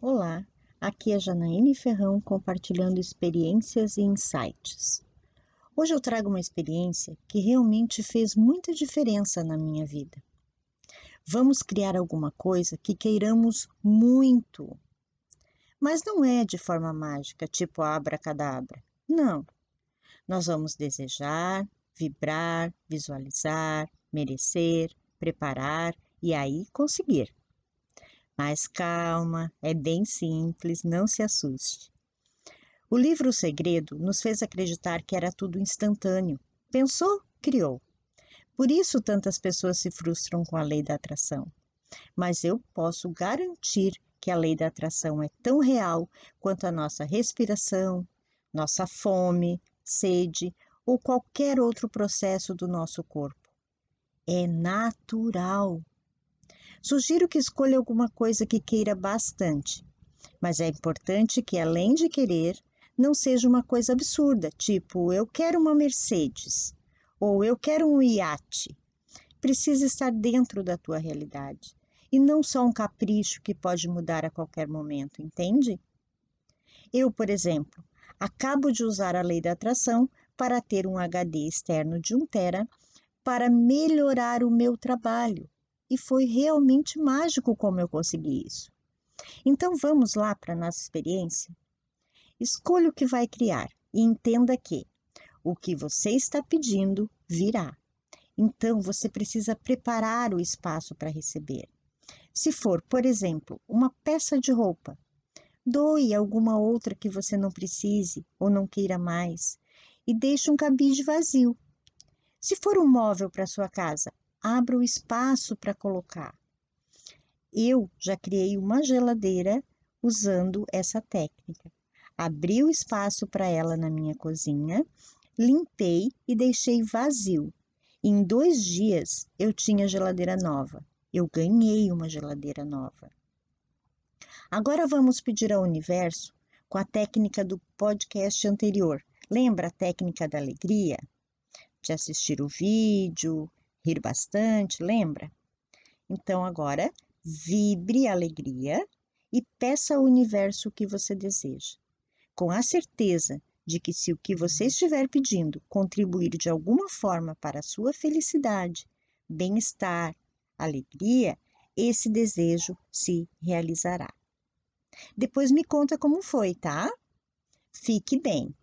Olá, aqui é Janaíne Ferrão compartilhando experiências e insights. Hoje eu trago uma experiência que realmente fez muita diferença na minha vida. Vamos criar alguma coisa que queiramos muito, mas não é de forma mágica, tipo abracadabra. Não. Nós vamos desejar, vibrar, visualizar, merecer, preparar e aí conseguir. Mas calma, é bem simples, não se assuste. O livro O Segredo nos fez acreditar que era tudo instantâneo. Pensou, criou. Por isso tantas pessoas se frustram com a lei da atração. Mas eu posso garantir que a lei da atração é tão real quanto a nossa respiração, nossa fome, sede ou qualquer outro processo do nosso corpo. É natural. Sugiro que escolha alguma coisa que queira bastante, mas é importante que, além de querer, não seja uma coisa absurda, tipo eu quero uma Mercedes ou eu quero um iate. Precisa estar dentro da tua realidade e não só um capricho que pode mudar a qualquer momento, entende? Eu, por exemplo, acabo de usar a lei da atração para ter um HD externo de 1 tera para melhorar o meu trabalho e foi realmente mágico como eu consegui isso. Então vamos lá para a nossa experiência? Escolha o que vai criar e entenda que o que você está pedindo virá. Então você precisa preparar o espaço para receber. Se for, por exemplo, uma peça de roupa, doe alguma outra que você não precise ou não queira mais e deixe um cabide vazio. Se for um móvel para sua casa, abra o espaço para colocar. Eu já criei uma geladeira usando essa técnica. Abri o espaço para ela na minha cozinha, limpei e deixei vazio. Em dois dias eu tinha geladeira nova. Eu ganhei uma geladeira nova. Agora vamos pedir ao universo com a técnica do podcast anterior. Lembra a técnica da alegria? De assistir o vídeo, rir bastante, lembra? Então agora vibre alegria e peça ao universo o que você deseja, com a certeza de que se o que você estiver pedindo contribuir de alguma forma para a sua felicidade, bem-estar, alegria, esse desejo se realizará. Depois me conta como foi, tá? Fique bem.